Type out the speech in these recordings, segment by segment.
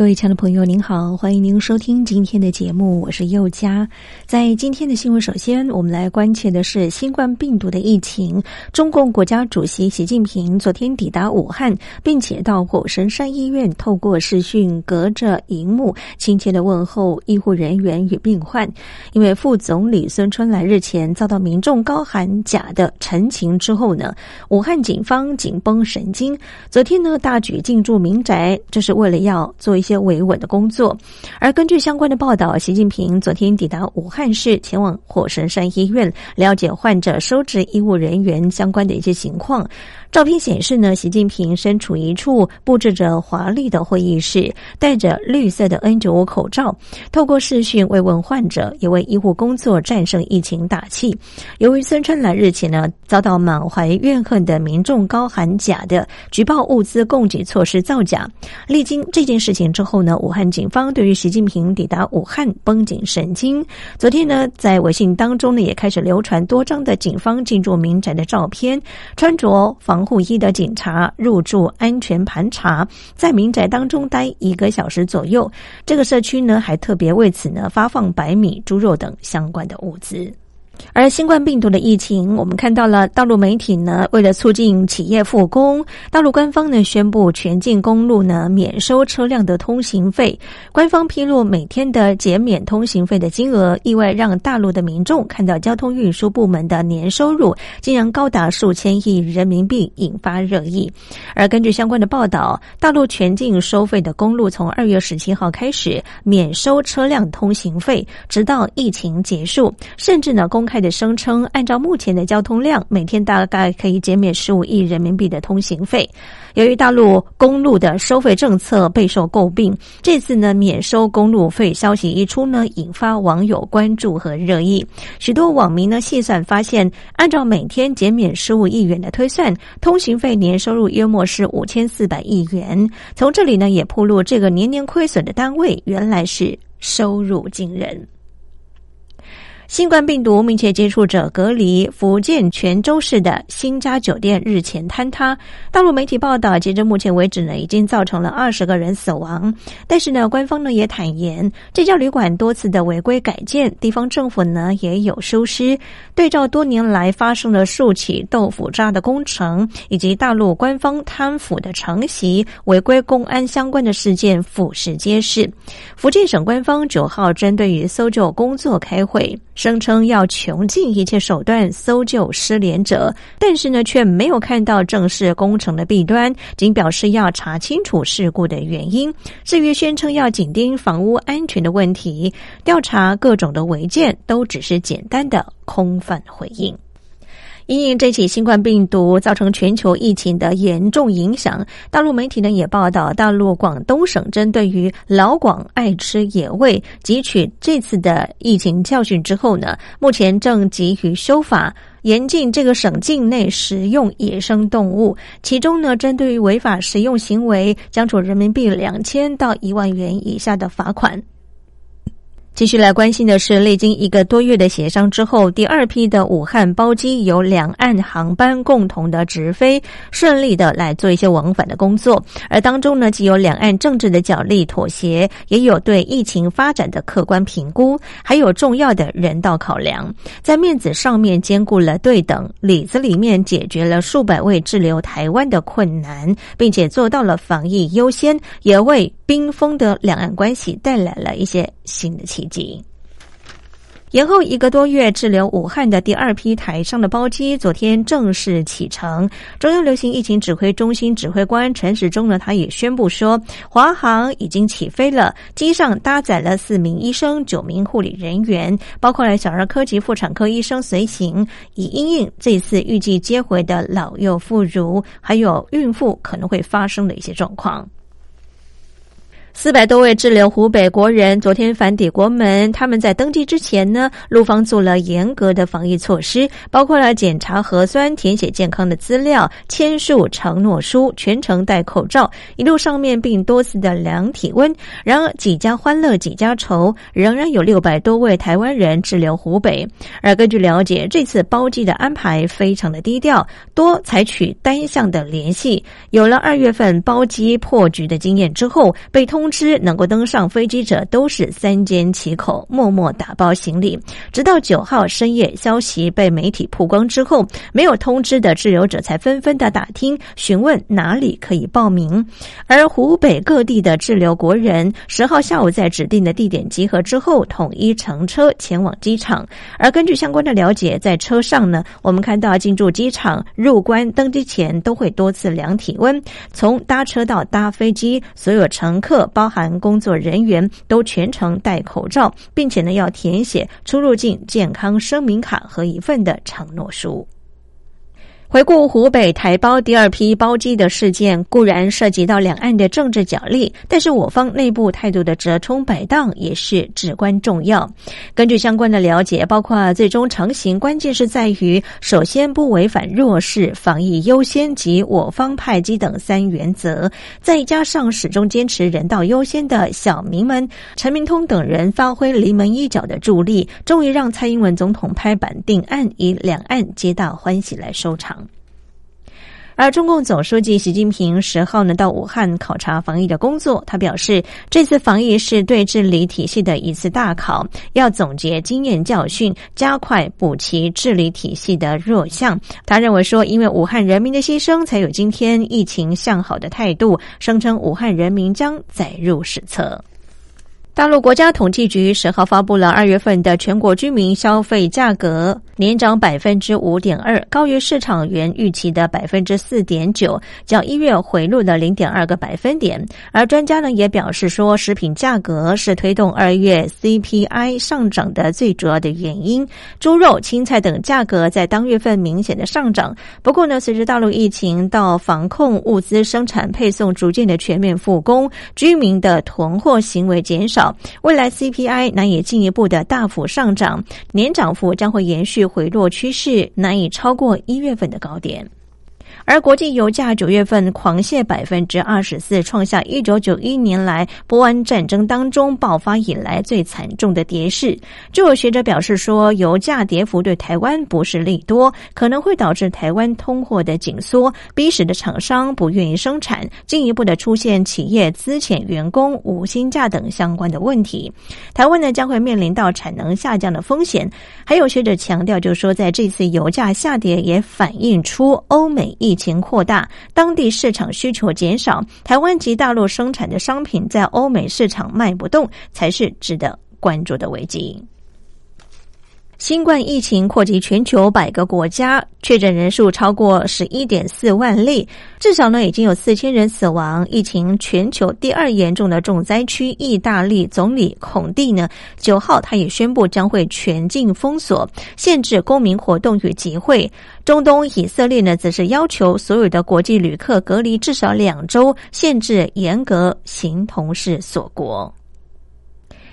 各位亲爱的朋友，您好，欢迎您收听今天的节目，我是佑佳。在今天的新闻，首先我们来关切的是新冠病毒的疫情。中共国家主席习近平昨天抵达武汉，并且到火神山医院，透过视讯，隔着荧幕，亲切的问候医护人员与病患。因为副总理孙春兰日前遭到民众高喊假的陈情之后呢，武汉警方紧绷神经，昨天呢大举进驻民宅，这是为了要做一些。些维稳的工作，而根据相关的报道，习近平昨天抵达武汉市，前往火神山医院了解患者收治医务人员相关的一些情况。照片显示呢，习近平身处一处布置着华丽的会议室，戴着绿色的 N95 口罩，透过视讯慰问患者，也为医护工作战胜疫情打气。由于孙春兰日前呢遭到满怀怨恨的民众高喊假的举报物资供给措施造假，历经这件事情之后呢，武汉警方对于习近平抵达武汉绷紧神经。昨天呢，在微信当中呢也开始流传多张的警方进驻民宅的照片，穿着防。防护衣的警察入住安全盘查，在民宅当中待一个小时左右。这个社区呢，还特别为此呢发放白米、猪肉等相关的物资。而新冠病毒的疫情，我们看到了大陆媒体呢，为了促进企业复工，大陆官方呢宣布全境公路呢免收车辆的通行费。官方披露每天的减免通行费的金额，意外让大陆的民众看到交通运输部门的年收入竟然高达数千亿人民币，引发热议。而根据相关的报道，大陆全境收费的公路从二月十七号开始免收车辆通行费，直到疫情结束，甚至呢公。开的声称，按照目前的交通量，每天大概可以减免十五亿人民币的通行费。由于大陆公路的收费政策备受诟病，这次呢免收公路费消息一出呢，引发网友关注和热议。许多网民呢细算发现，按照每天减免十五亿元的推算，通行费年收入约莫是五千四百亿元。从这里呢也铺露这个年年亏损的单位，原来是收入惊人。新冠病毒密切接触者隔离，福建泉州市的新家酒店日前坍塌。大陆媒体报道，截至目前为止呢，已经造成了二十个人死亡。但是呢，官方呢也坦言，这家旅馆多次的违规改建，地方政府呢也有疏失。对照多年来发生的数起豆腐渣的工程，以及大陆官方贪腐的承袭、违规公安相关的事件，俯视皆是。福建省官方九号针对于搜救工作开会。声称要穷尽一切手段搜救失联者，但是呢，却没有看到正式工程的弊端，仅表示要查清楚事故的原因。至于宣称要紧盯房屋安全的问题，调查各种的违建，都只是简单的空泛回应。因应这起新冠病毒造成全球疫情的严重影响，大陆媒体呢也报道，大陆广东省针对于老广爱吃野味，汲取这次的疫情教训之后呢，目前正急于修法，严禁这个省境内食用野生动物。其中呢，针对于违法食用行为，将处人民币两千到一万元以下的罚款。继续来关心的是，历经一个多月的协商之后，第二批的武汉包机由两岸航班共同的直飞，顺利的来做一些往返的工作。而当中呢，既有两岸政治的角力妥协，也有对疫情发展的客观评估，还有重要的人道考量。在面子上面兼顾了对等，里子里面解决了数百位滞留台湾的困难，并且做到了防疫优先，也为冰封的两岸关系带来了一些新的情奇迹。延后一个多月滞留武汉的第二批台商的包机，昨天正式启程。中央流行疫情指挥中心指挥官陈时中呢，他也宣布说，华航已经起飞了，机上搭载了四名医生、九名护理人员，包括了小儿科及妇产科医生随行，以应应这次预计接回的老幼妇孺，还有孕妇可能会发生的一些状况。四百多位滞留湖北国人昨天返抵国门。他们在登机之前呢，陆方做了严格的防疫措施，包括了检查核酸、填写健康的资料、签署承诺书，全程戴口罩，一路上面并多次的量体温。然而几家欢乐几家愁，仍然有六百多位台湾人滞留湖北。而根据了解，这次包机的安排非常的低调，多采取单向的联系。有了二月份包机破局的经验之后，被通。通知能够登上飞机者都是三缄其口，默默打包行李。直到九号深夜，消息被媒体曝光之后，没有通知的滞留者才纷纷的打听询问哪里可以报名。而湖北各地的滞留国人十号下午在指定的地点集合之后，统一乘车前往机场。而根据相关的了解，在车上呢，我们看到进驻机场、入关、登机前都会多次量体温。从搭车到搭飞机，所有乘客。包含工作人员都全程戴口罩，并且呢要填写出入境健康声明卡和一份的承诺书。回顾湖北台胞第二批包机的事件，固然涉及到两岸的政治角力，但是我方内部态度的折冲摆荡也是至关重要。根据相关的了解，包括最终成型，关键是在于首先不违反弱势、防疫优先及我方派机等三原则，再加上始终坚持人道优先的小民们陈明通等人发挥临门一脚的助力，终于让蔡英文总统拍板定案，以两岸皆大欢喜来收场。而中共总书记习近平十号呢到武汉考察防疫的工作，他表示，这次防疫是对治理体系的一次大考，要总结经验教训，加快补齐治理体系的弱项。他认为说，因为武汉人民的牺牲，才有今天疫情向好的态度，声称武汉人民将载入史册。大陆国家统计局十号发布了二月份的全国居民消费价格，年涨百分之五点二，高于市场原预期的百分之四点九，较一月回落了零点二个百分点。而专家呢也表示说，食品价格是推动二月 CPI 上涨的最主要的原因。猪肉、青菜等价格在当月份明显的上涨。不过呢，随着大陆疫情到防控、物资生产配送逐渐的全面复工，居民的囤货行为减少未来 CPI 难以进一步的大幅上涨，年涨幅将会延续回落趋势，难以超过一月份的高点。而国际油价九月份狂泻百分之二十四，创下一九九一年来波湾战争当中爆发以来最惨重的跌势。就有学者表示说，油价跌幅对台湾不是利多，可能会导致台湾通货的紧缩，逼使的厂商不愿意生产，进一步的出现企业资遣员工、无薪假等相关的问题。台湾呢将会面临到产能下降的风险。还有学者强调，就是说在这次油价下跌也反映出欧美。疫情扩大，当地市场需求减少，台湾及大陆生产的商品在欧美市场卖不动，才是值得关注的危机。新冠疫情扩及全球百个国家，确诊人数超过十一点四万例，至少呢已经有四千人死亡。疫情全球第二严重的重灾区意大利总理孔蒂呢，九号他也宣布将会全境封锁，限制公民活动与集会。中东以色列呢，则是要求所有的国际旅客隔离至少两周，限制严格形同是锁国。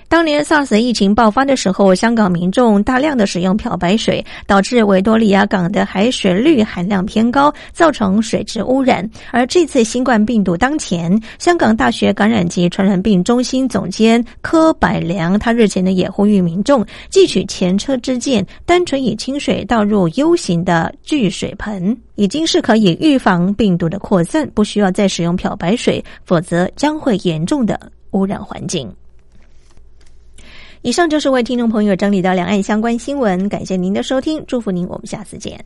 当年 SARS 疫情爆发的时候，香港民众大量的使用漂白水，导致维多利亚港的海水氯含量偏高，造成水质污染。而这次新冠病毒当前，香港大学感染及传染病中心总监柯百良，他日前呢也呼吁民众汲取前车之鉴，单纯以清水倒入 U 型的聚水盆，已经是可以预防病毒的扩散，不需要再使用漂白水，否则将会严重的污染环境。以上就是为听众朋友整理的两岸相关新闻，感谢您的收听，祝福您，我们下次见。